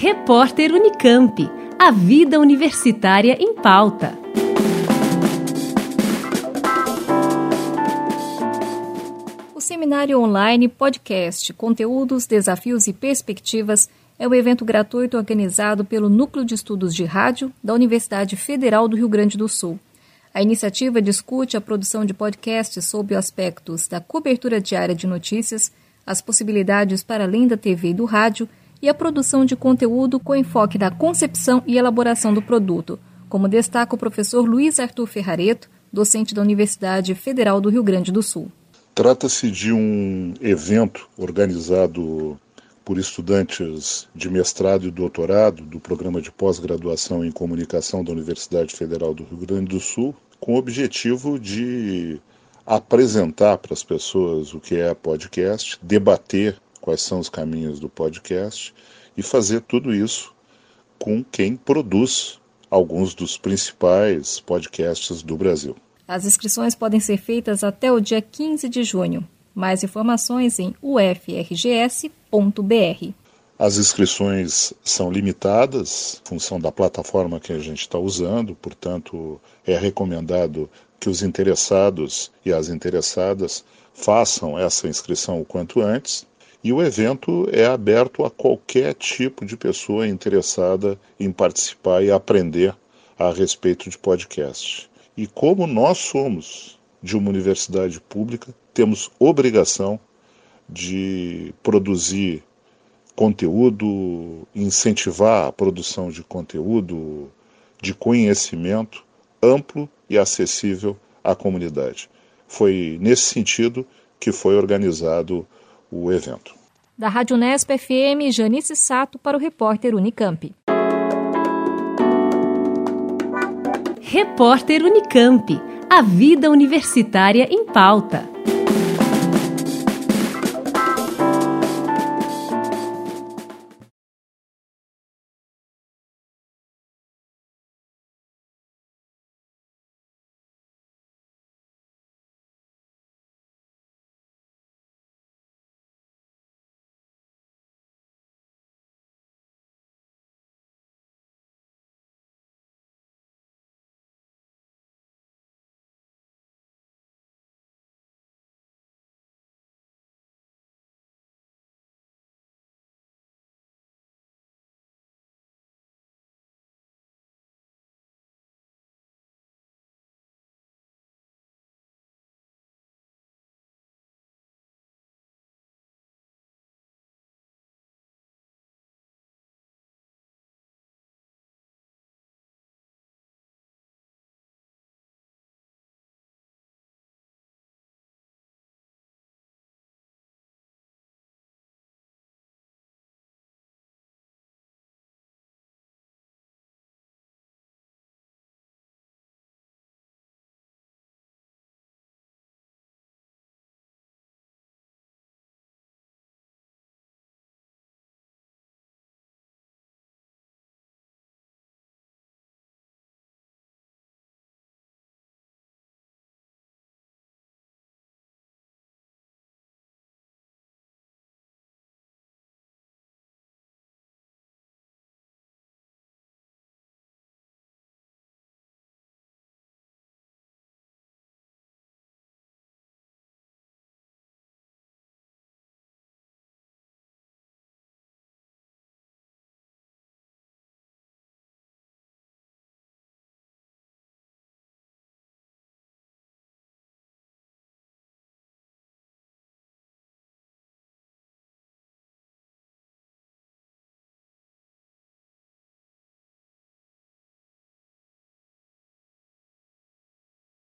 Repórter Unicamp. A vida universitária em pauta. O seminário online podcast Conteúdos, Desafios e Perspectivas é o evento gratuito organizado pelo Núcleo de Estudos de Rádio da Universidade Federal do Rio Grande do Sul. A iniciativa discute a produção de podcasts sob aspectos da cobertura diária de notícias, as possibilidades para além da TV e do rádio e a produção de conteúdo com enfoque na concepção e elaboração do produto, como destaca o professor Luiz Arthur Ferrareto, docente da Universidade Federal do Rio Grande do Sul. Trata-se de um evento organizado por estudantes de mestrado e doutorado do programa de pós-graduação em comunicação da Universidade Federal do Rio Grande do Sul, com o objetivo de apresentar para as pessoas o que é podcast, debater quais são os caminhos do podcast e fazer tudo isso com quem produz alguns dos principais podcasts do Brasil. As inscrições podem ser feitas até o dia 15 de junho. Mais informações em ufrgs.br. As inscrições são limitadas, em função da plataforma que a gente está usando, portanto, é recomendado que os interessados e as interessadas façam essa inscrição o quanto antes. E o evento é aberto a qualquer tipo de pessoa interessada em participar e aprender a respeito de podcast. E como nós somos de uma universidade pública, temos obrigação de produzir conteúdo, incentivar a produção de conteúdo, de conhecimento amplo e acessível à comunidade. Foi nesse sentido que foi organizado o evento. Da Rádio Nesp FM, Janice Sato para o repórter Unicamp. Repórter Unicamp. A vida universitária em pauta.